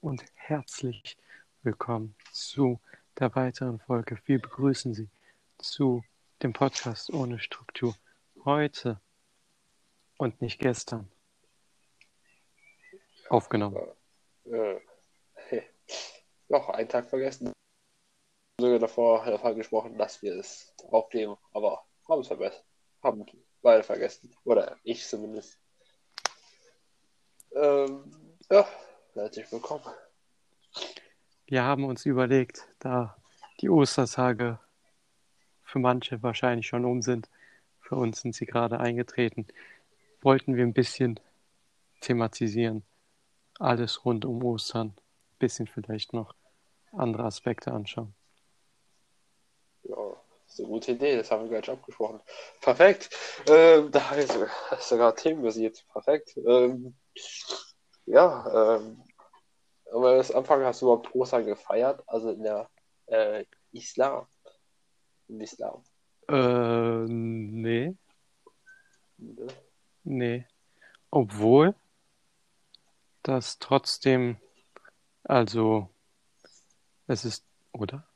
und herzlich willkommen zu der weiteren Folge. Wir begrüßen Sie zu dem Podcast ohne Struktur. Heute und nicht gestern aufgenommen. Äh, noch einen Tag vergessen. Sogar davor davon gesprochen, dass wir es aufnehmen, aber haben es vergessen. Haben beide vergessen. Oder ich zumindest. Ähm, ja, herzlich willkommen. Wir haben uns überlegt, da die Ostertage für manche wahrscheinlich schon um sind, für uns sind sie gerade eingetreten, wollten wir ein bisschen thematisieren. Alles rund um Ostern, ein bisschen vielleicht noch andere Aspekte anschauen. Ja, das ist eine gute Idee, das haben wir gleich abgesprochen. Perfekt. Ähm, da ist sogar themenbasiert. Perfekt. Ähm, ja, ähm, wir das anfangen, hast du überhaupt Ostern gefeiert? Also in der äh, Islam. Im Islam. Äh, nee, Ne? nee. Obwohl das trotzdem, also, es ist, oder?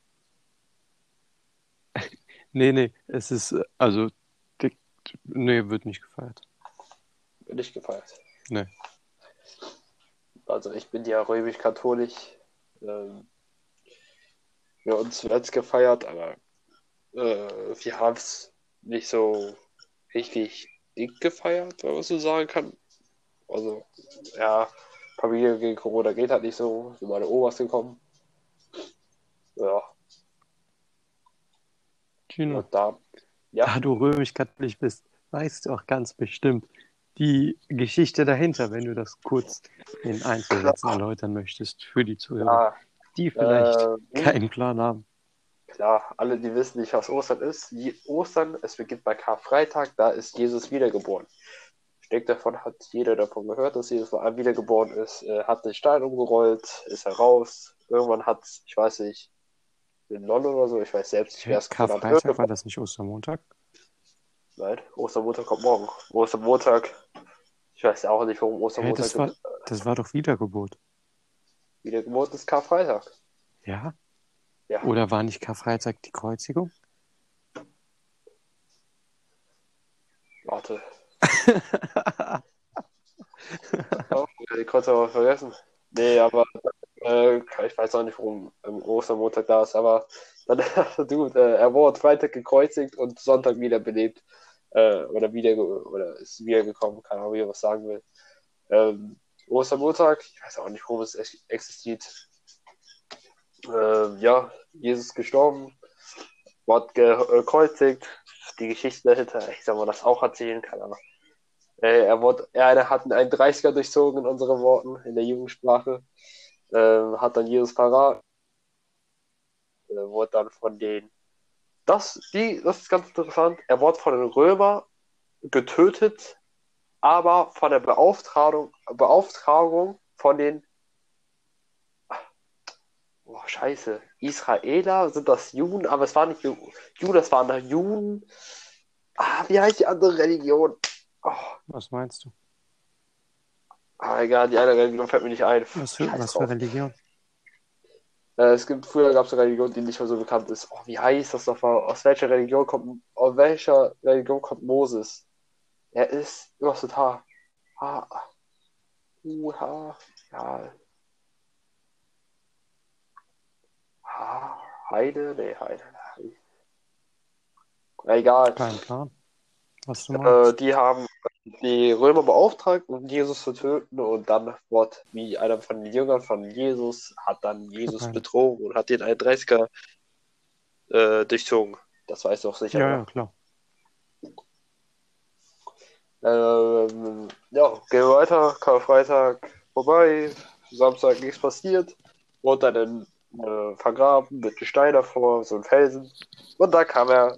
Nee, nee, es ist, also, nee, wird nicht gefeiert. Bin ich gefeiert. Nee. Also ich bin ja römisch-katholisch. Ähm, wir uns zuletzt gefeiert, aber äh, wir haben es nicht so richtig dick gefeiert, wenn man so sagen kann. Also, ja, Familie gegen Corona geht halt nicht so. Sind meine Omas gekommen. Ja, Gino, und da, ja, da du römisch-katholisch bist, weißt du auch ganz bestimmt die Geschichte dahinter, wenn du das kurz in Einzelsätzen erläutern möchtest für die Zuhörer, klar, die vielleicht äh, keinen Plan haben. klar, alle, die wissen nicht, was Ostern ist. Je- Ostern, es beginnt bei Karfreitag, da ist Jesus wiedergeboren. Ich denke, davon hat jeder davon gehört, dass Jesus wiedergeboren ist. Er hat den Stein umgerollt, ist heraus. Irgendwann hat, ich weiß nicht, in London oder so, ich weiß selbst nicht, wer es Karfreitag war das nicht Ostermontag? Nein, Ostermontag kommt morgen. Ostermontag, ich weiß auch nicht, warum Ostermontag das war, das war doch Wiedergeburt. wiedergeboren ist. Karfreitag. Ja? Ja, Oder war nicht Karfreitag die Kreuzigung? warte. Oh, ich konnte aber vergessen. Nee, aber äh, ich weiß auch nicht, warum ähm, Ostermontag da ist, aber dann, du, äh, er wurde Freitag gekreuzigt und Sonntag wiederbelebt. Äh, oder wieder oder ist wiedergekommen, keine Ahnung, wie er was sagen will. Ähm, Ostermontag, ich weiß auch nicht, warum es ex- existiert. Ähm, ja, Jesus gestorben, wurde gekreuzigt, die Geschichte dahinter, ich soll mal das auch erzählen, keine Ahnung. Äh, er, wurde, er hat einen 30er durchzogen in unseren Worten, in der Jugendsprache. Ähm, hat dann Jesus parat. Äh, wurde dann von den. Das, die, das ist ganz interessant. Er wurde von den Römern getötet, aber von der Beauftragung, Beauftragung von den. Oh, Scheiße. Israeler sind das Juden, aber es waren nicht Ju- Juden, das waren da Juden. Ah, wie heißt die andere Religion? Oh, Was meinst du? ah, egal, die eine Religion fällt mir nicht ein. Was was für. Religion? Äh, es gibt, früher gab es eine Religion, die nicht mehr so bekannt ist. Oh, wie heißt das nochmal? Aus welcher Religion kommt, aus welcher Religion kommt Moses? Er ist, was mit H? H, U, H, ja. H, Heide? Nee, Heide. Egal. Kein Plan. Was du Äh, meinst? die haben die Römer beauftragt, um Jesus zu töten und dann wurde, wie einer von den Jüngern von Jesus, hat dann Jesus betrogen und hat den 31er äh, durchzogen. Das weißt du auch sicher. Ja, oder? ja, klar. Ähm, ja, gehen wir weiter. Karfreitag vorbei. Samstag nichts passiert. Wurde dann äh, vergraben mit einem Stein davor, so ein Felsen. Und da kam er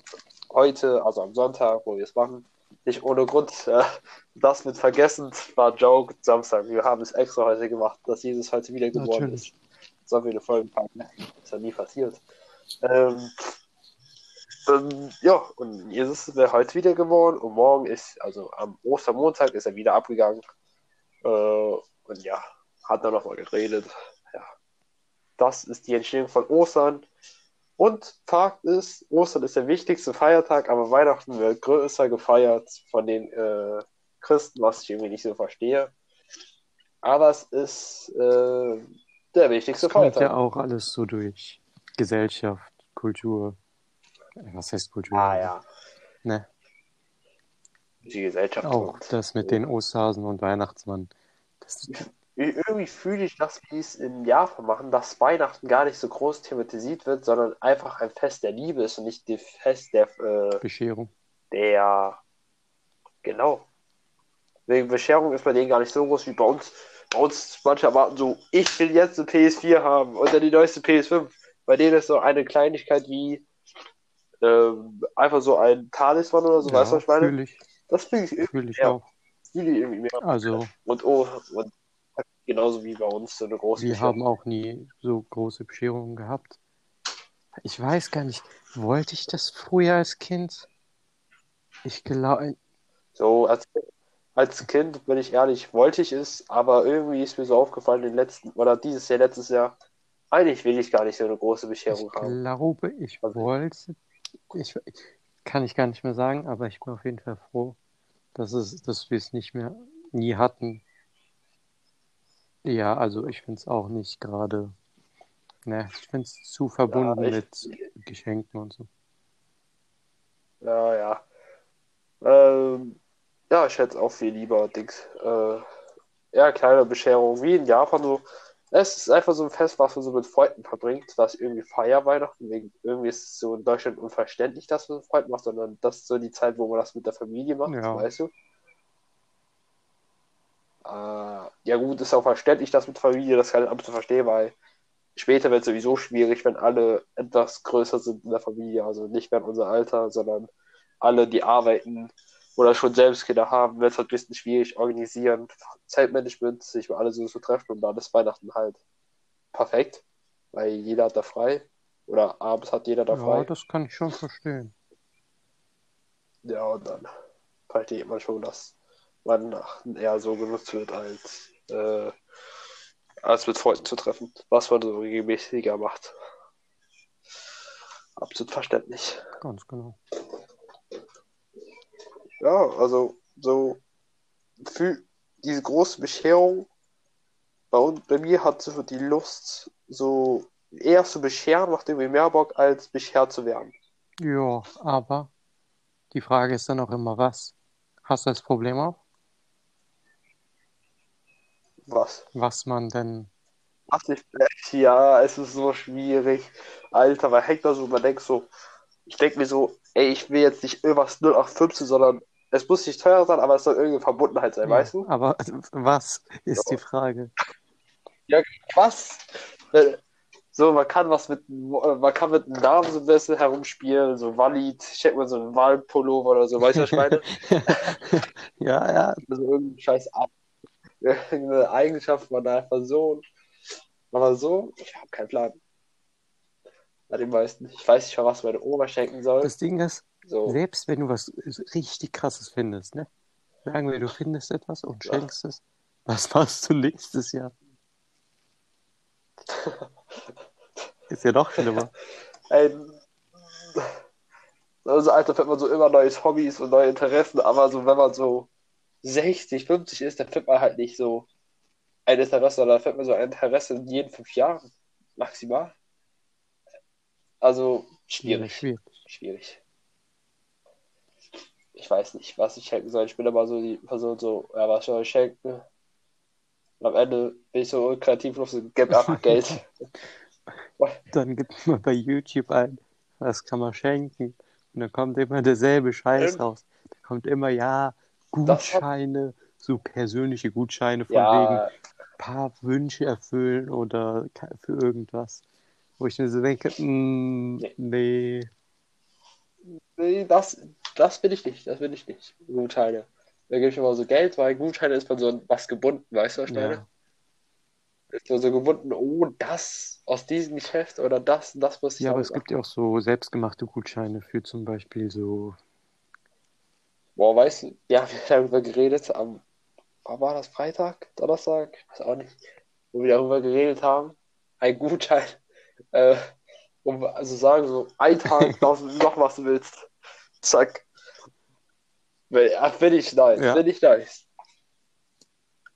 heute, also am Sonntag, wo wir es machen, nicht ohne Grund. Äh, das mit vergessen war Joke. Samstag. Wir haben es extra heute gemacht, dass Jesus heute wieder geboren Natürlich. ist. Sollen wir eine Folge packen? Ist ja nie passiert. Ähm, ähm, ja, und Jesus wäre heute wieder geboren und morgen ist, also am Ostermontag ist er wieder abgegangen. Äh, und ja, hat dann nochmal geredet. Ja, das ist die Entstehung von Ostern. Und Fakt ist, Ostern ist der wichtigste Feiertag, aber Weihnachten wird größer gefeiert von den äh, Christen, was ich irgendwie nicht so verstehe. Aber es ist äh, der wichtigste Das kommt Feiertag. ja auch alles so durch Gesellschaft, Kultur. Was heißt Kultur? Ah ja, Ne, die Gesellschaft. auch das mit den Osterhasen und Weihnachtsmann. Das, Irgendwie fühle ich das, wie es im Japan machen, dass Weihnachten gar nicht so groß thematisiert wird, sondern einfach ein Fest der Liebe ist und nicht das Fest der, äh, Bescherung. der, genau. Wegen Bescherung ist bei denen gar nicht so groß wie bei uns. Bei uns manche erwarten so, ich will jetzt eine PS4 haben und dann die neueste PS5. Bei denen ist so eine Kleinigkeit wie ähm, einfach so ein Talisman oder so, weißt du, was ich meine? fühle ich, Das fühle ich irgendwie fühl ich Ja. auch. fühle ich irgendwie mehr. Also, Und, oh, und genauso wie bei uns so eine große wir haben auch nie so große Bescherungen gehabt. Ich weiß gar nicht, wollte ich das früher als Kind? Ich glaube, So, als, als Kind, bin ich ehrlich, wollte ich es, aber irgendwie ist mir so aufgefallen, in den letzten, oder dieses Jahr, letztes Jahr, eigentlich will ich gar nicht so eine große ich Bescherung haben. glaube, ich Also- wollte, ich kann ich gar nicht mehr sagen, aber ich bin auf jeden Fall froh, dass es, dass wir es nicht mehr nie hatten. Ja, also ich finde es auch nicht gerade, ne, ich finde es zu verbunden ich- mit Geschenken und so. Ja, ja. Ähm, ja, ich hätte auch viel lieber Dings. Äh, ja, kleine Bescherung, wie in Japan so. Es ist einfach so ein Fest, was man so mit Freunden verbringt, was irgendwie Feier Weihnachten, wegen, irgendwie ist es so in Deutschland unverständlich, dass man mit Freunden macht, sondern das ist so die Zeit, wo man das mit der Familie macht, Ja. weißt du? Äh, ja gut, ist auch verständlich, das mit Familie, das kann ich absolut verstehen, weil später wird es sowieso schwierig, wenn alle etwas größer sind in der Familie, also nicht mehr in unser Alter, sondern alle, die arbeiten oder schon selbst Kinder haben, wird es halt ein bisschen schwierig organisieren, Zeitmanagement, sich mal alle so zu treffen und dann ist Weihnachten halt perfekt, weil jeder hat da frei oder abends hat jeder da Ja, frei. das kann ich schon verstehen. Ja, und dann versteht man schon, dass Weihnachten eher so genutzt wird, als, äh, als mit Freunden zu treffen, was man so regelmäßiger macht. Absolut verständlich. Ganz genau. Ja, also so für diese große Bescherung bei uns, bei mir hat so die Lust, so eher zu bescheren, macht irgendwie mehr Bock, als beschert zu werden. Ja, aber die Frage ist dann auch immer, was? Hast du das Problem auch? Was? Was man denn, Ach, ich, ja, es ist so schwierig. Alter, weil da so, man denkt so, ich denke mir so, ey, ich will jetzt nicht irgendwas 0815, sondern es muss nicht teuer sein, aber es soll irgendeine Verbundenheit sein, ja, weißt du? aber was ist Ja. die Frage? Was? Äh, So, man kann was mit, man kann mit einem Namen so ein bisschen herumspielen, so Walid, check mal so einen Wahlpullover oder so, weißt du, was ich meine? Ja, ja, Also irgendein scheiß Ab irgendeine Eigenschaft von einer Person. Aber so, ich habe keinen Plan. Bei den meisten. Ich weiß nicht, was meine Oma schenken soll. das Ding ist, So, selbst wenn du was richtig krasses findest, ne? Sagen wir, du findest etwas und Ja. schenkst es. Was machst du nächstes Jahr? Ist ja noch schlimmer. ey, also Alter, findet man so immer neues Hobbys und neue Interessen, aber so, wenn man so 60, 50 ist, dann findet man halt nicht so ein Interesse, sondern findet man so ein Interesse in jeden fünf Jahren. Maximal. Also, schwierig. Schwierig. Schwierig. Ich weiß nicht, was ich schenken soll. Ich bin aber so die Person so, ja, was soll ich schenken? Und am Ende bin ich so kreativ und so, gib einfach Geld. Dann gibt man bei YouTube ein, was kann man schenken? Und dann kommt immer derselbe Scheiß Ähm, raus. Da kommt immer, ja, Gutscheine, so persönliche Gutscheine von wegen Ja, paar Wünsche erfüllen oder für irgendwas. Wo ich mir so denke, mm, Nee. nee, das, das bin ich nicht. Das bin ich nicht. Gutscheine. Da gebe ich immer so Geld, weil Gutscheine ist man so was gebunden, weißt du, was ich meine? ja, Ist man so gebunden, oh, das aus diesem Geschäft oder das, das muss ich ja, aber es gibt ja auch so selbstgemachte Gutscheine für zum Beispiel so, Boah, weißt du, ja, wir haben darüber geredet am, wann war das Freitag, Donnerstag, weiß auch nicht, wo wir darüber geredet haben, einen Gutschein, äh, um also sagen, so ein Tag du noch was du willst. Zack. Finde ich nice, Ja. finde ich nice.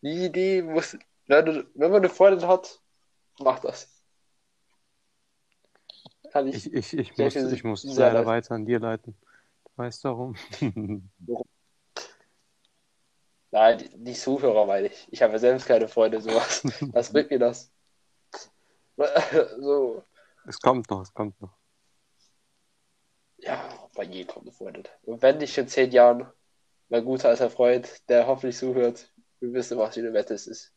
Die Idee muss, wenn, wenn man eine Freundin hat, mach das. Kann ich, Ich, ich, ich muss, ich muss sehr leider leid. weiter an dir leiten. Du weißt warum? nein, die, die Zuhörer meine ich. Ich habe ja selbst keine Freunde, sowas. Was bringt mir das? so, es kommt noch, es kommt noch. ja, bei jedem kommt eine Freundin. Und wenn nicht in zehn Jahren, mein guter alter Freund, der hoffentlich zuhört, wir wissen, was für eine Wette es ist.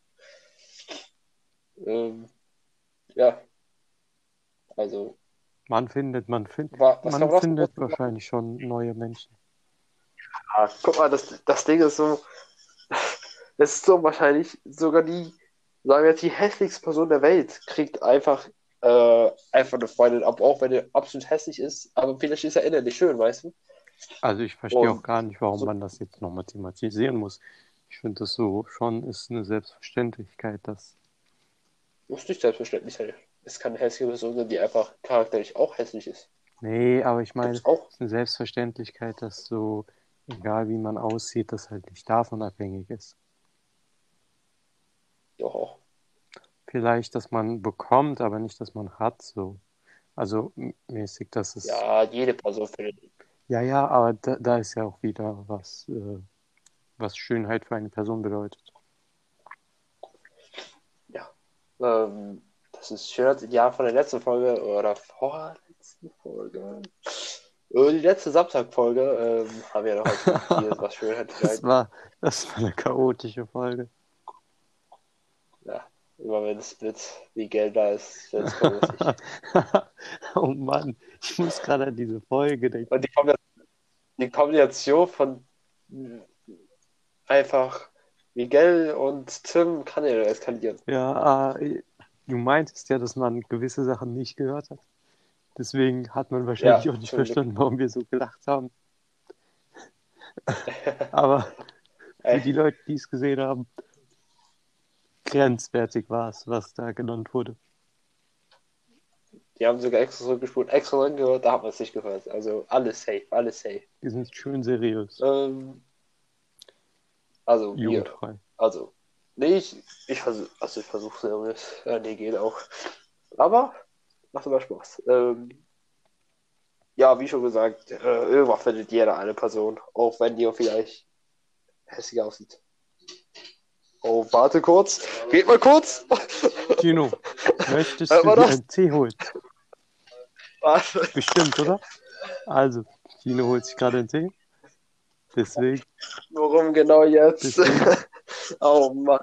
Ähm, ja. Also, Man findet, man findet, wa- was man findet was- wahrscheinlich schon neue Menschen. Ah, guck mal, das, das Ding ist so, das ist so wahrscheinlich, sogar die, sagen wir jetzt, die hässlichste Person der Welt kriegt einfach, äh, einfach eine Freundin ab, auch wenn die absolut hässlich ist, aber vielleicht ist er innerlich schön, weißt du? Also ich verstehe Und auch gar nicht, warum so- man das jetzt nochmal thematisieren muss. Ich finde das so schon ist eine Selbstverständlichkeit, dass Muss nicht selbstverständlich sein. Es kann eine hässliche Person sein, die einfach charakterlich auch hässlich ist. Nee, aber ich meine, es ist eine Selbstverständlichkeit, dass so, egal wie man aussieht, das halt nicht davon abhängig ist. Doch auch. Vielleicht, dass man bekommt, aber nicht, dass man hat, so. Also mäßig, dass es. Ja, jede Person findet. Ja, ja, aber da, da ist ja auch wieder was, äh, was Schönheit für eine Person bedeutet. Ähm, das ist Schönheitsideal von der letzten Folge oder vorletzten Folge. Die letzte Samstag-Folge ähm, haben wir noch heute hier was Schönheitsideal. Das war, das war eine chaotische Folge. Ja, immer wenn es mit wie Geld da ist, wird es lustig. oh Mann, ich muss gerade an diese Folge denken. Und die, Kombination, die Kombination von einfach Miguel und Tim kann ja eskalieren. Ja, äh, du meintest ja, dass man gewisse Sachen nicht gehört hat. Deswegen hat man wahrscheinlich Ja, auch nicht verstanden, warum wir so gelacht haben. Aber für die Leute, die es gesehen haben, grenzwertig war es, was da genannt wurde. die haben sogar extra zurückgespult, extra gehört, da hat man es nicht gehört. Also alles safe, alles safe. Die sind schön seriös, Ähm, also wir, jugendfrei. also nee, ich, ich versuche, also ich versuche seriös, ja, nee, geht auch. Aber macht immer Spaß. Ähm, ja, wie schon gesagt, äh, irgendwann findet jeder eine Person, auch wenn die vielleicht hässlich aussieht. Oh, warte kurz. Geht mal kurz. Tino, möchtest du dir einen Tee holen? Warte. Bestimmt, oder? Also, Tino holt sich gerade einen Tee. Deswegen, Warum genau jetzt? Deswegen. Oh Mann.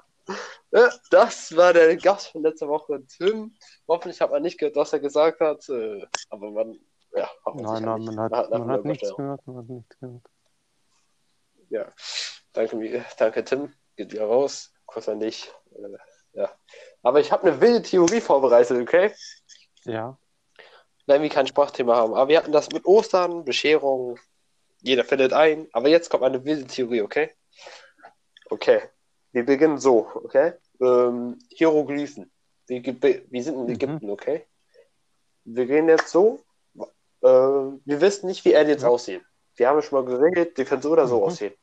Ja, Das war der Gast von letzter Woche, Tim. Hoffentlich hat man nicht gehört, was er gesagt hat. äh, Aber man, ja, nein, nein, nicht. man hat, man hat nichts gehört, man hat nichts gehört. Ja, danke, danke Tim. Geht wieder raus. Kuss an dich. Äh, Ja. Aber ich habe eine wilde Theorie vorbereitet, okay? Ja, Wenn wir kein Sprachthema haben. Aber wir hatten das mit Ostern, Bescherung. Jeder findet ein. Aber jetzt kommt eine wilde Theorie, okay? Okay. Wir beginnen so, okay? Ähm, Hieroglyphen. Wir, wir sind in Mhm. Ägypten, okay? Wir gehen jetzt so. Äh, wir wissen nicht, wie Aliens Ja. aussehen. Wir haben schon mal geredet, die können so oder so Mhm. aussehen.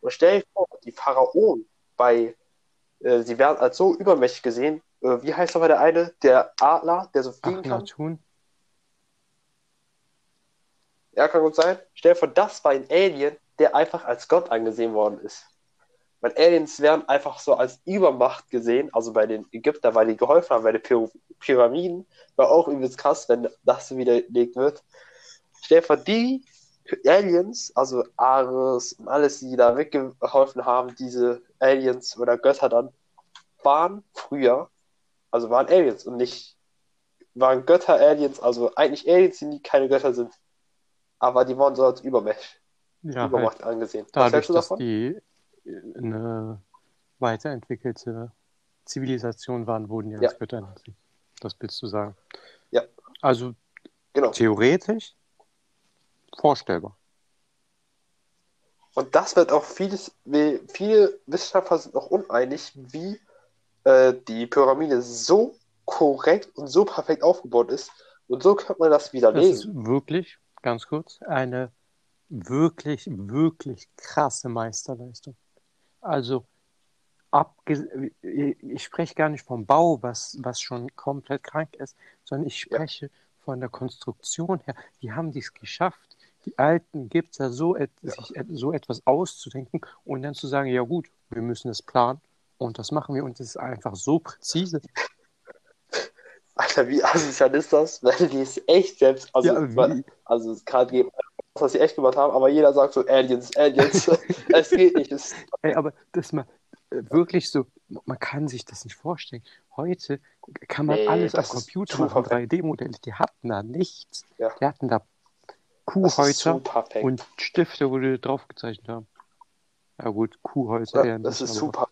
Und stell dir vor, die Pharaonen bei, äh, sie werden als so übermächtig gesehen. Äh, wie heißt aber der eine? Der Adler, der so fliegen kann? Akhnatun. Ja, kann gut sein. Stell dir vor, das war ein Alien, der einfach als Gott angesehen worden ist. Weil Aliens werden einfach so als Übermacht gesehen, also bei den Ägyptern, weil die geholfen haben, bei den Py Pyramiden, war auch übelst krass, wenn das so widerlegt wird. Vor, die Aliens, also Ares und alles, die da weggeholfen haben, diese Aliens oder Götter dann, waren früher, also waren Aliens und nicht, waren Götter-Aliens, also eigentlich Aliens, die keine Götter sind. Aber die wurden so als Übermacht, Ja, halt Übermacht angesehen. Was dadurch, hältst du dass davon? die eine weiterentwickelte Zivilisation waren, wurden die Ja. als Götter angesehen. Das willst du sagen. Ja. Also Genau. theoretisch vorstellbar. Und das wird auch vieles, wie- viele Wissenschaftler sind noch uneinig, wie äh, die Pyramide so korrekt und so perfekt aufgebaut ist. Und so könnte man das Das widerlegen. ist wirklich, ganz kurz, eine wirklich, wirklich krasse Meisterleistung. Also, abge ich spreche gar nicht vom Bau, was, was schon komplett krank ist, sondern ich Ja. spreche von der Konstruktion her. Die haben dies geschafft. Die Alten gibt es ja so, et sich et so etwas auszudenken und dann zu sagen, ja gut, wir müssen es planen und das machen wir und es ist einfach so präzise. Alter, wie asozial ist das, wenn die es echt selbst, also, Ja, weil- also es kann geben, was sie echt gemacht haben, aber jeder sagt so Aliens, Aliens. es geht nicht. Es, Ey, aber das mal wirklich so, man kann sich das nicht vorstellen. Heute kann man Nee, alles am das ist Computer machen, perfekt. 3D-Modelle. Die hatten da nichts. Ja. Die hatten da das Kuhhäuser und Stifte, wo die drauf gezeichnet haben. Ja gut, Kuhhäuser Ja, das nicht, ist aber- super.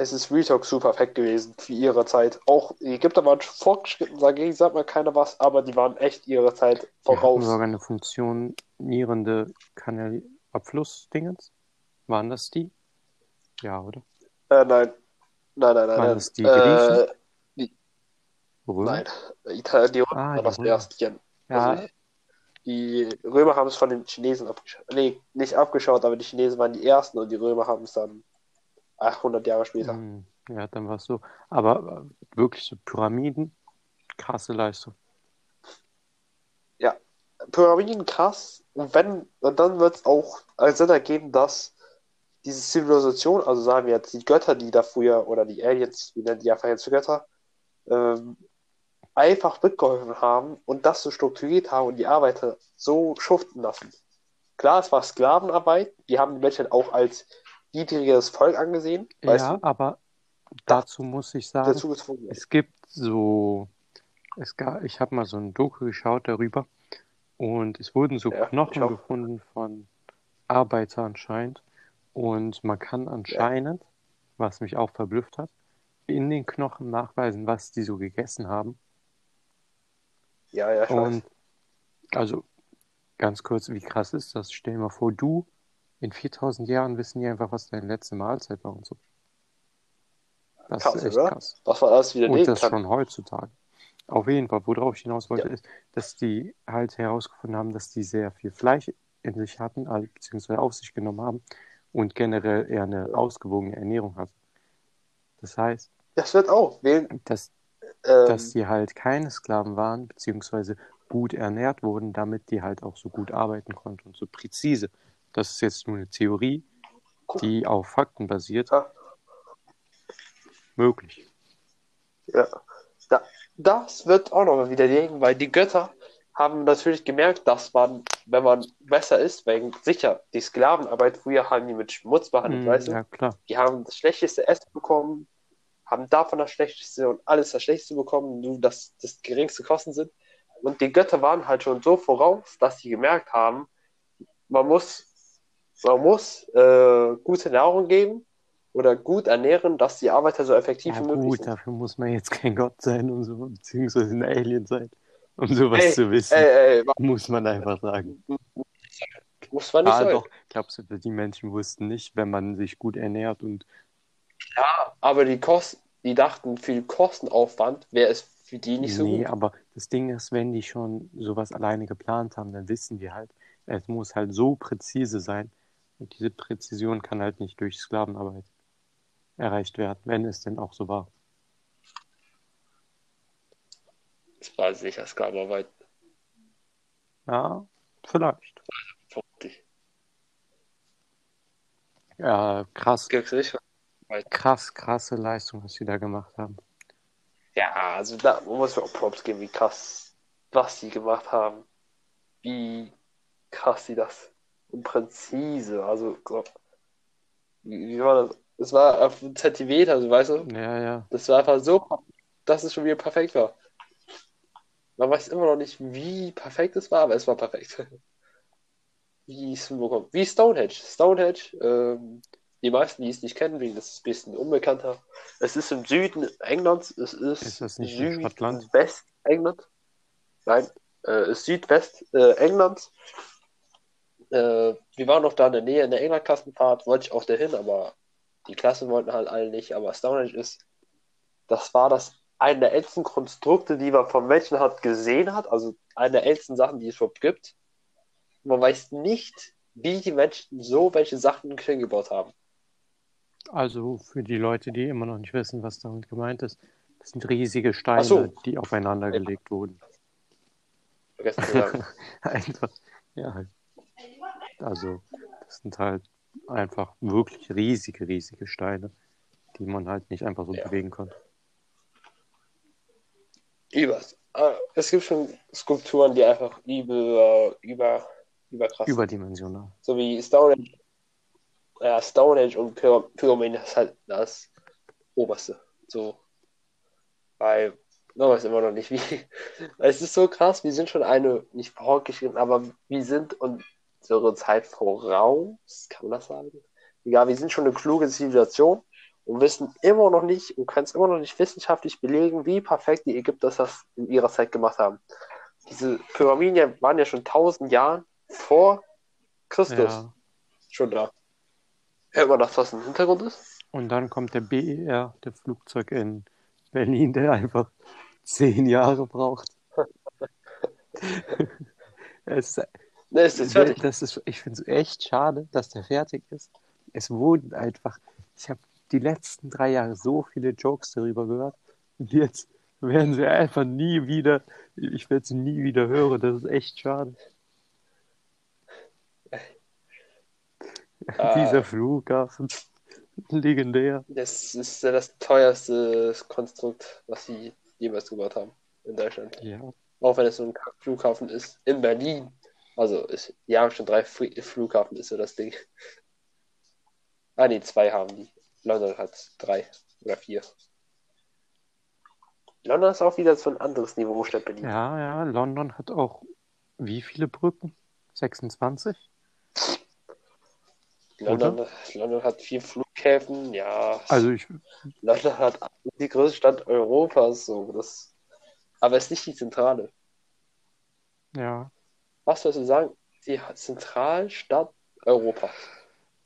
Es ist Real Talk super perfekt gewesen für ihre Zeit. Auch die Ägypter waren fortgeschritten, dagegen sagt man keiner was, aber die waren echt ihre Zeit Die voraus. sogar eine funktionierende Kanal Abflussdingens. Waren das die? Ja, oder? Äh, nein. Nein, nein, nein, Waren nein. das die äh, Römer? nein. Italien, die Römer Ah, waren die das Römer. erste. Ja, Also, die Römer haben es von den Chinesen abgeschaut. Nee, nicht abgeschaut, aber die Chinesen waren die ersten und die Römer haben es dann 800 Jahre später. hm, ja, dann war es so. Aber äh, wirklich so Pyramiden, krasse Leistung. Pyramiden krass. Und wenn, und dann wird es auch einen Sinn ergeben, dass diese Zivilisation, also sagen wir jetzt die Götter, die da früher, oder die Aliens, wir nennen die einfach jetzt Götter, ähm, einfach mitgeholfen haben und das so strukturiert haben und die Arbeiter so schuften lassen. Klar, es war Sklavenarbeit, die haben die Menschen auch als niedrigeres Volk angesehen, weißt Ja, du, aber dazu muss ich sagen, dazu es gibt so, es gab, ich habe mal so ein Doku geschaut darüber und es wurden so Ja, Knochen gefunden von Arbeitern anscheinend und man kann anscheinend, was mich auch verblüfft hat, in den Knochen nachweisen, was die so gegessen haben. Ja, ja, ich weiß. Und also ganz kurz, wie krass ist das? Stell dir mal vor, du in 4000 Jahren wissen die einfach, was deine letzte Mahlzeit war und so. Das Krass, ist echt oder? krass. Was man alles Und widerlegen das kann. schon heutzutage. Auf jeden Fall, worauf ich hinaus wollte, Ja. ist, dass die halt herausgefunden haben, dass die sehr viel Fleisch in sich hatten, beziehungsweise auf sich genommen haben und generell eher eine ausgewogene Ernährung hatten. Das heißt, Das wird auch. Wählen, dass, ähm, dass die halt keine Sklaven waren, beziehungsweise gut ernährt wurden, damit die halt auch so gut arbeiten konnten und so präzise. Das ist jetzt nur eine Theorie, die auf Fakten basiert. Ja. Möglich. Ja. Da, das wird auch nochmal widerlegen, weil die Götter haben natürlich gemerkt, dass man, wenn man besser ist, wegen sicher, die Sklavenarbeit früher haben die mit Schmutz behandelt, Mm, weißt du? ja, klar. Die haben das schlechteste Essen bekommen, haben davon das schlechteste und alles das schlechteste bekommen, nur dass das geringste Kosten sind. Und die Götter waren halt schon so voraus, dass sie gemerkt haben, man muss, man muss äh, gute Nahrung geben oder gut ernähren, dass die Arbeiter so effektiv Ja wie möglich gut, sind. dafür muss man jetzt kein Gott sein und so, beziehungsweise ein Alien sein, um sowas Ey, zu wissen. Ey, ey, Muss man einfach sagen. muss man nicht Ah, sein. doch, glaubst du, die Menschen wussten nicht, wenn man sich gut ernährt und Aber die Kosten, die dachten, viel Kostenaufwand wäre es für die nicht so nee, gut. aber das Ding ist, wenn die schon sowas alleine geplant haben, dann wissen die halt, es muss halt so präzise sein und diese Präzision kann halt nicht durch Sklavenarbeit erreicht werden, wenn es denn auch so war. Das war sicher Sklavenarbeit. Ja, vielleicht. vermutlich. Ja, krass, krass, krasse Leistung, was sie da gemacht haben. Ja, also da muss man auch Props geben, wie krass, was die gemacht haben. Wie krass sie das und präzise, also so. Wie, wie war das? Es war auf einen Zentimeter, also weißt du, Ja, ja. das war einfach so, dass es schon wieder perfekt war. Man weiß immer noch nicht, wie perfekt es war, aber es war perfekt. Wie es. Wie Stonehenge. Stonehenge, ähm, die meisten, die es nicht kennen, wegen das ist ein bisschen unbekannter. Es ist im Süden Englands, es ist, Ist das nicht in Schottland? Südwest-England. Nein, äh, Südwest äh, Englands. Äh, wir waren noch da in der Nähe in der England-Klassenfahrt, wollte ich auch dahin, aber die Klassen wollten halt alle nicht. Aber Stonehenge ist das war das eine der ältesten Konstrukte, die man vom Menschen hat gesehen hat, also eine der ältesten Sachen, die es überhaupt gibt. Man weiß nicht, wie die Menschen so welche Sachen hingebaut haben. Also für die Leute, die immer noch nicht wissen, was damit gemeint ist, das sind riesige Steine, so. die aufeinander gelegt wurden. Vergessen zu sagen. Einfach, ja. Also, das sind halt einfach wirklich riesige, riesige Steine, die man halt nicht einfach so Ja. bewegen konnte. Übers. Ah, Es gibt schon Skulpturen, die einfach über, über, überkrass sind. Überdimensional. So wie Stonehenge. Ja, Stonehenge und Pyra- Pyramiden ist halt das Oberste. So. Weil, man weiß immer noch nicht, wie. Es ist so krass, wir sind schon eine, nicht fortgeschritten, aber wir sind unsere Zeit voraus, kann man das sagen? Egal, wir sind schon eine kluge Zivilisation und wissen immer noch nicht und können es immer noch nicht wissenschaftlich belegen, wie perfekt die Ägypter das in ihrer Zeit gemacht haben. Diese Pyramiden waren ja schon tausend Jahren vor Christus Ja. schon da. Hört man das, was im Hintergrund ist? Und dann kommt der BER, der Flugzeug in Berlin, der einfach zehn Jahre braucht. es, Ne, ist jetzt fertig. das ist, ich finde es echt schade, dass der fertig ist. Es wurden einfach, ich habe die letzten drei Jahre so viele Jokes darüber gehört. Und jetzt werden sie einfach nie wieder, ich werde sie nie wieder hören. Das ist echt schade. Ah. Dieser Flughafen, legendär. Das ist ja das teuerste Konstrukt, was sie jemals gebaut haben in Deutschland. Ja, Auch wenn es so ein Flughafen ist in Berlin. Also, ist, die haben schon drei Fl- Flughafen, ist so das Ding. Ah, nee, zwei haben die. London hat drei oder vier. London ist auch wieder so ein anderes Niveau statt Berlin. ja, ja. London hat auch wie viele Brücken? 26? London, London hat vier Flughäfen, ja. Also ich, London hat die größte Stadt Europas, so das. Aber es ist nicht die Zentrale. ja. Was sollst du sagen? Die Zentralstadt Europas.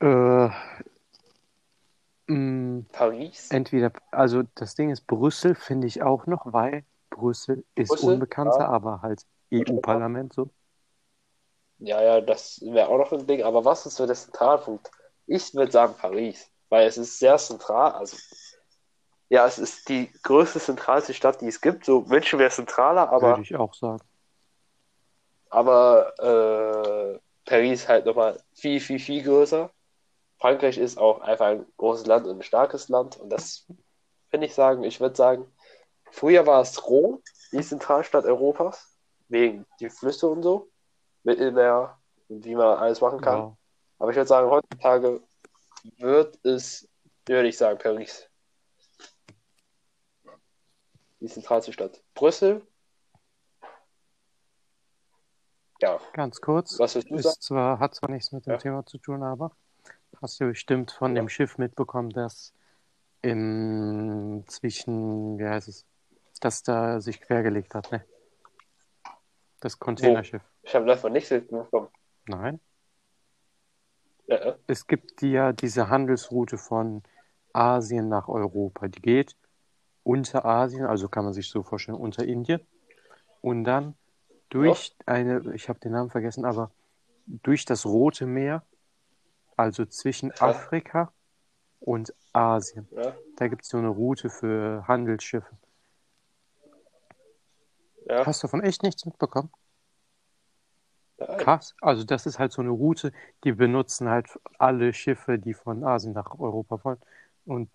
Äh, mh, Paris? entweder, also das Ding ist, Brüssel finde ich auch noch, weil Brüssel ist Brüssel, unbekannter, ja. aber halt EU-Parlament so. Ja, ja, das wäre auch noch ein Ding. Aber was ist so der Zentralpunkt? Ich würde sagen Paris, weil es ist sehr zentral. Also, ja, es ist die größte, zentralste Stadt, die es gibt. So, München wäre zentraler, aber, Würde ich auch sagen. Aber äh, Paris halt nochmal viel, viel, viel größer. Frankreich ist auch einfach ein großes Land und ein starkes Land. Und das finde ich sagen, ich würde sagen, früher war es Rom, die Zentralstadt Europas, wegen die Flüsse und so, Mittelmeer und wie man alles machen kann. Ja. Aber ich würde sagen, heutzutage wird es, würde ich sagen, Paris. Die zentralste Stadt. Brüssel. Ja, Ganz kurz, was sagen? ist zwar, hat zwar nichts mit dem Ja. Thema zu tun, aber hast du bestimmt von dem Schiff mitbekommen, das im zwischen, wie heißt es, das da sich quergelegt hat, ne? Das Containerschiff. Ich habe davon nichts mitbekommen. Nein. Ja, ja. Es gibt ja diese Handelsroute von Asien nach Europa. Die geht unter Asien, also kann man sich so vorstellen, unter Indien. Und dann durch eine, ich habe den Namen vergessen, aber durch das Rote Meer, also zwischen Ja. Afrika und Asien. ja, Da gibt es so eine Route für Handelsschiffe. ja. Hast du davon echt nichts mitbekommen? ja. Krass. Also das ist halt so eine Route, die benutzen halt alle Schiffe, die von Asien nach Europa wollen. Und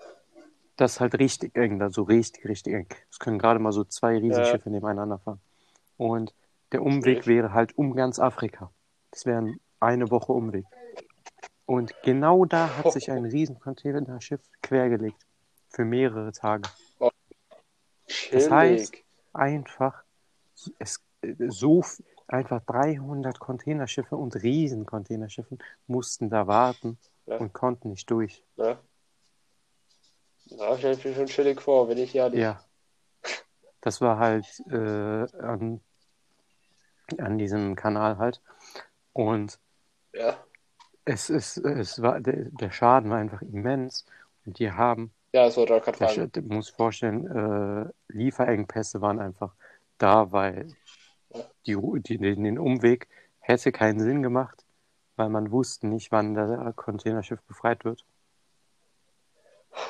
das ist halt richtig eng, da so richtig, richtig eng. Es können gerade mal so zwei Riesenschiffe nebeneinander fahren. Und der Umweg Schwierig. wäre halt um ganz Afrika. Das wäre eine Woche Umweg. Und genau da hat sich ein riesen Containerschiff quergelegt. Für mehrere Tage. Das heißt, einfach es, so f- einfach 300 Containerschiffe und riesen Containerschiffe mussten da warten Ja. und konnten nicht durch. Ja. Ja, stell ich mir schon chillig vor, wenn ich ja nicht. Ja. Das war halt äh, an, an diesem Kanal halt. Und Ja. es ist, es war, der, der Schaden war einfach immens. Und die haben Ja, das wollte ich gerade fragen. Du musst vorstellen, äh, Lieferengpässe waren einfach da, weil die, die, den, Umweg hätte keinen Sinn gemacht, weil man wusste nicht, wann das Containerschiff befreit wird.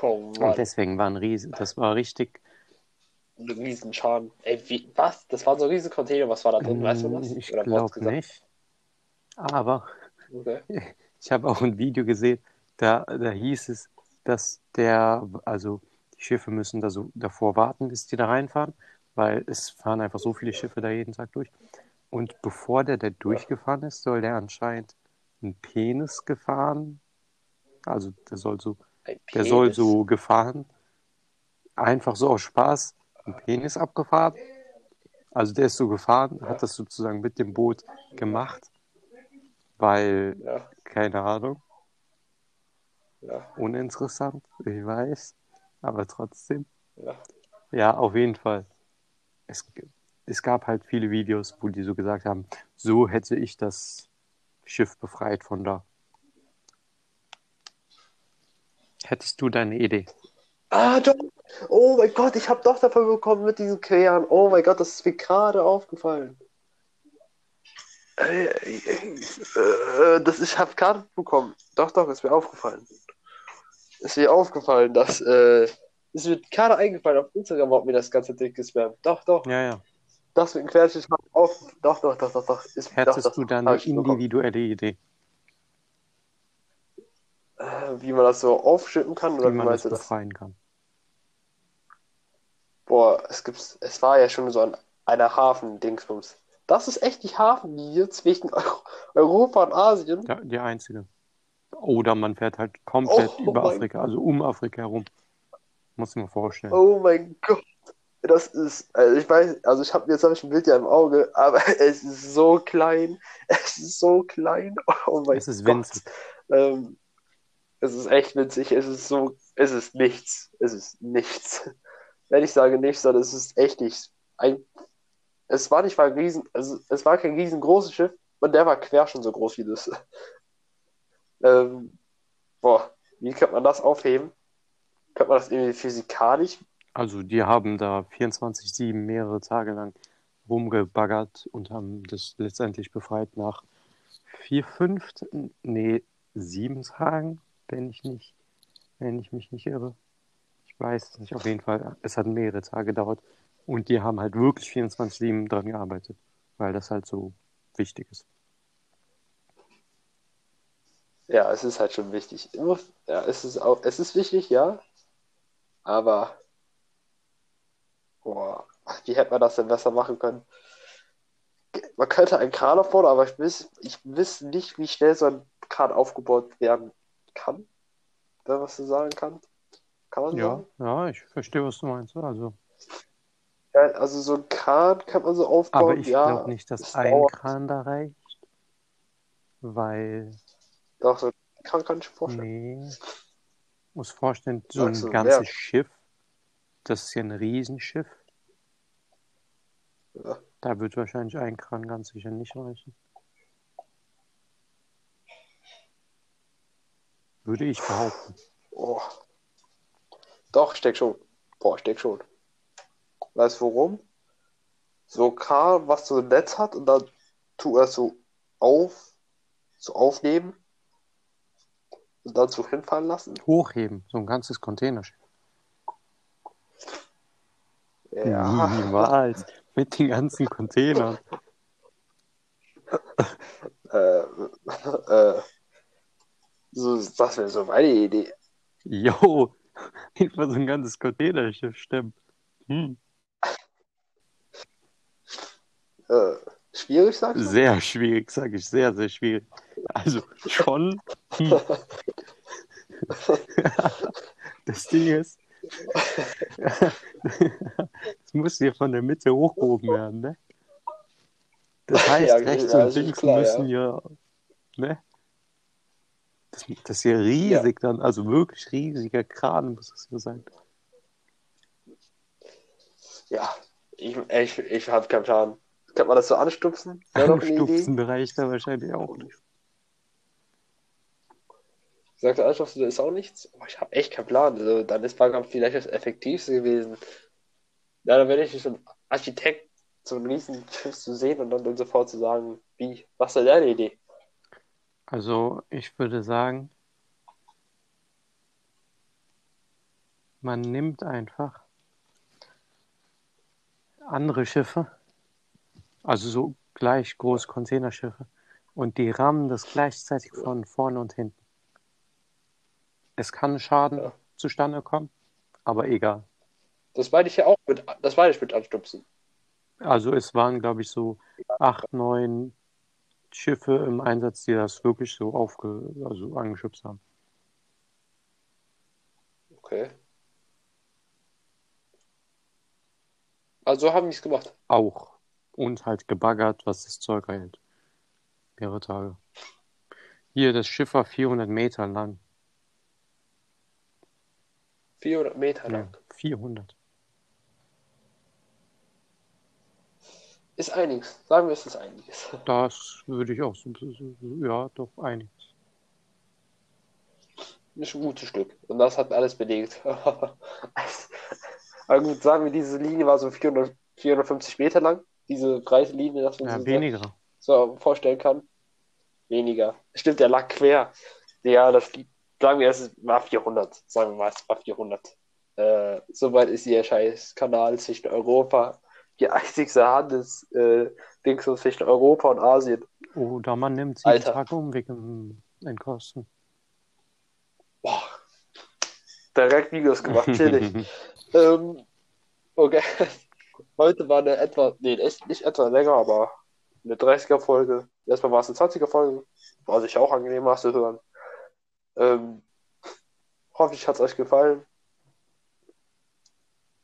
Oh Und deswegen war ein Riese, das war richtig, ein Riesenschaden. Ey, wie, was? Das waren so riesige Container. Was war da drin? Weißt du was? Mm, ich glaube nicht. Aber Okay. ich habe auch ein Video gesehen, da, da hieß es, dass der, also die Schiffe müssen da so davor warten, bis die da reinfahren, weil es fahren einfach so viele Schiffe da jeden Tag durch. Und bevor der da durchgefahren ist, soll der anscheinend einen Penis gefahren, also der soll so, Ein der soll so gefahren, einfach so aus Spaß einen Penis abgefahren. Also der ist so gefahren, hat das sozusagen mit dem Boot gemacht, weil, Ja, keine Ahnung, ja, uninteressant, ich weiß, aber trotzdem. ja. Ja, auf jeden Fall. Es, es gab halt viele Videos, wo die so gesagt haben, so hätte ich das Schiff befreit von da. Hättest du deine Idee? Ah, doch. Oh mein Gott, ich habe doch davon bekommen mit diesen Queren. Oh mein Gott, das ist mir gerade aufgefallen. Äh, äh, das ich habe gerade bekommen. Doch, doch, ist mir aufgefallen. Ist mir aufgefallen, dass äh, ist mir gerade eingefallen auf Instagram hat mir das ganze Ding gespammt. Doch, doch. Ja, ja. Das mit dem Querschnitt auf. Doch, doch, doch, doch, doch. Ist, Hättest doch, du ich bekommen. individuelle Idee, Äh, wie man das so aufschippen kann wie oder wie man das du das? befreien kann? Boah, es gibt, es war ja schon so ein einer Hafen-Dingsbums. Das ist echt die Hafenlinie zwischen Eu- Europa und Asien. Ja, die einzige. Oder man fährt halt komplett Oh über mein Afrika, also um Afrika herum. Muss ich mir vorstellen. Oh mein Gott. Das ist, also ich weiß, also ich habe jetzt habe ich ein Bild ja im Auge, aber es ist so klein. Es ist so klein. Oh mein es ist Gott. winzig. Ähm, es ist echt witzig. Es ist so, es ist nichts. Es ist nichts. Wenn ich sage nichts, dann ist es echt nichts. Ein, es war nicht mal ein riesen, also es war kein riesengroßes Schiff und der war quer schon so groß wie das. Ähm, boah, wie könnte man das aufheben? Könnte man das irgendwie physikalisch? Also die haben da 24-7 mehrere Tage lang rumgebaggert und haben das letztendlich befreit nach vier, fünf, nee, sieben Tagen, wenn ich nicht, wenn ich mich nicht irre. Ich weiß es nicht, auf jeden Fall. Es hat mehrere Tage gedauert und die haben halt wirklich 24-7 dran gearbeitet, weil das halt so wichtig ist. Ja, es ist halt schon wichtig. Ja, es ist auch, es ist wichtig, ja. Aber, boah, wie hätte man das denn besser machen können? Man könnte einen Kran aufbauen, aber ich weiß, ich weiß nicht, wie schnell so ein Kran aufgebaut werden kann. Man was du sagen kann. Kann man Ja, sagen? ja, ich verstehe, was du meinst. Also, Ja, also so ein Kran kann man so aufbauen, aber ich ja. glaube nicht, dass ein dauert. Kran da reicht, weil Doch, so ein Kran kann ich vorstellen. Nee. Muss vorstellen, so ein du, ganzes wer? Schiff, das ist ja ein Riesenschiff. Ja. Da wird wahrscheinlich ein Kran ganz sicher nicht reichen. Würde ich behaupten. Oh. Doch, ich denke schon. Boah, ich denke schon. Weißt du warum? So Kran, was so ein Netz hat und dann tu es so auf, so aufnehmen und dann so hinfallen lassen. Hochheben, so ein ganzes Containerschiff. Ja. Niemals. Mit den ganzen Containern. Äh, äh, so, das wäre so meine Idee. Jo, einfach so ein ganzes Containerschiff stemmen. Hm. Äh, schwierig, sagst du? Sehr schwierig, sage ich. Sehr, sehr schwierig. Also schon. Hm. Das Ding ist, es muss hier von der Mitte hochgehoben werden, ne? Das heißt, Ja, rechts ja, und das links klar, müssen ja, ne? Das, das ist ja riesig dann, also wirklich riesiger Kran muss das hier sein. Ja, ich, ich, ich habe keinen Plan. Kann man das so anstupsen? Wäre. Anstupsen reicht da wahrscheinlich auch nicht. Sagt der Anschluss, ist auch nichts? Oh, ich habe echt keinen Plan. Also, dann ist Bankkampf vielleicht das Effektivste gewesen. Ja, dann werde ich schon Architekt so einen riesen Schiff zu sehen und dann, dann sofort zu sagen, wie, was ist deine Idee? Also ich würde sagen, man nimmt einfach andere Schiffe, also so gleich groß Containerschiffe, und die rammen das gleichzeitig von vorne und hinten. Es kann Schaden Ja. zustande kommen, aber egal. Das meine ich ja auch mit, das meine ich mit Anstupsen. Also es waren, glaube ich, so acht, neun Schiffe im Einsatz, die das wirklich so aufge, also angeschubst haben. Okay. Also haben die es gemacht. Auch. Und halt gebaggert, was das Zeug hält. Mehrere Tage. Hier, das Schiff war 400 Meter lang. 400 Meter Ja, lang. 400. Ist einiges. Sagen wir, es ist einiges. Das würde ich auch so, ja, doch einiges. Ist ein gutes Stück. Und das hat alles belegt. Aber gut, sagen wir, diese Linie war so 400, 450 Meter lang. Diese breite Linie, dass man Ja, sich weniger. so vorstellen kann. Weniger. Stimmt, der lag quer. Ja, das sagen wir, es war 400. Sagen wir mal, es war 400. Äh, soweit ist der scheiß Kanal zwischen Europa. Die einzigste Handels äh, Dings zwischen Europa und Asien. Oder man nimmt sieben Alter. Tage Umweg in, in Kosten. Boah. Direkt Videos gemacht, chillig. ähm, okay. Heute war eine etwa, nee, echt nicht etwa länger, aber eine 30er-Folge. Erstmal war es eine 20er-Folge, war sich auch angenehm war zu hören. Ähm, hoffentlich hat es euch gefallen.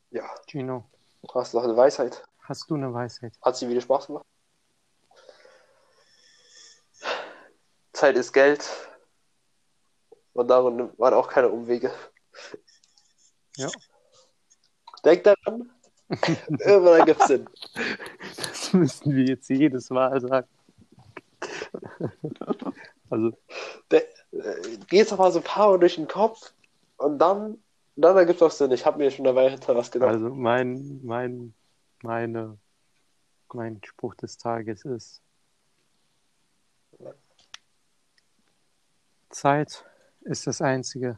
Ja, Gino, hast du noch eine Weisheit? hast du eine Weisheit? Hat sie wieder Spaß gemacht? Zeit ist Geld. Und darum nimmt man auch keine Umwege. Ja. Denk daran. Irgendwann ergibt es Sinn. Das müssen wir jetzt jedes Mal sagen. Also, Äh, Gehst doch mal so ein paar Mal durch den Kopf und dann, dann ergibt es auch Sinn. Ich habe mir schon dabei hinter was gedacht. also mein, mein, meine, mein Spruch des Tages ist Zeit ist das einzige.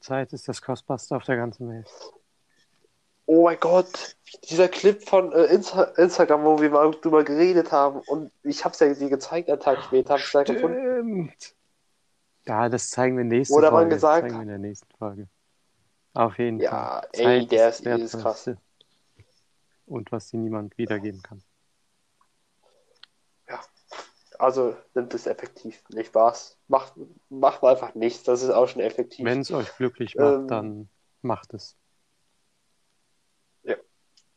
Zeit ist das kostbarste auf der ganzen Welt. Oh mein Gott, dieser Clip von äh, Insta Instagram, wo wir mal drüber geredet haben und ich habe es ja dir gezeigt, einen Tag später, habe ich da gefunden. Ja, das zeigen wir nächste Oder man Folge. Das gesagt zeigen wir in der nächsten Folge. Auf jeden Ja, Fall. ey, Zeit der das ist- der ist krass. Und was dir niemand wiedergeben kann. Also nimmt es effektiv, nicht wahr's? Macht, macht einfach nichts, das ist auch schon effektiv. Wenn es euch glücklich macht, Ähm, dann macht es.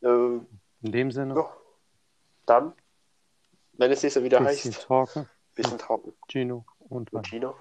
Ähm, In dem Sinne, ja. Dann, wenn es nächste wieder bisschen heißt, talken. bisschen trocken. Gino und Und. Gino.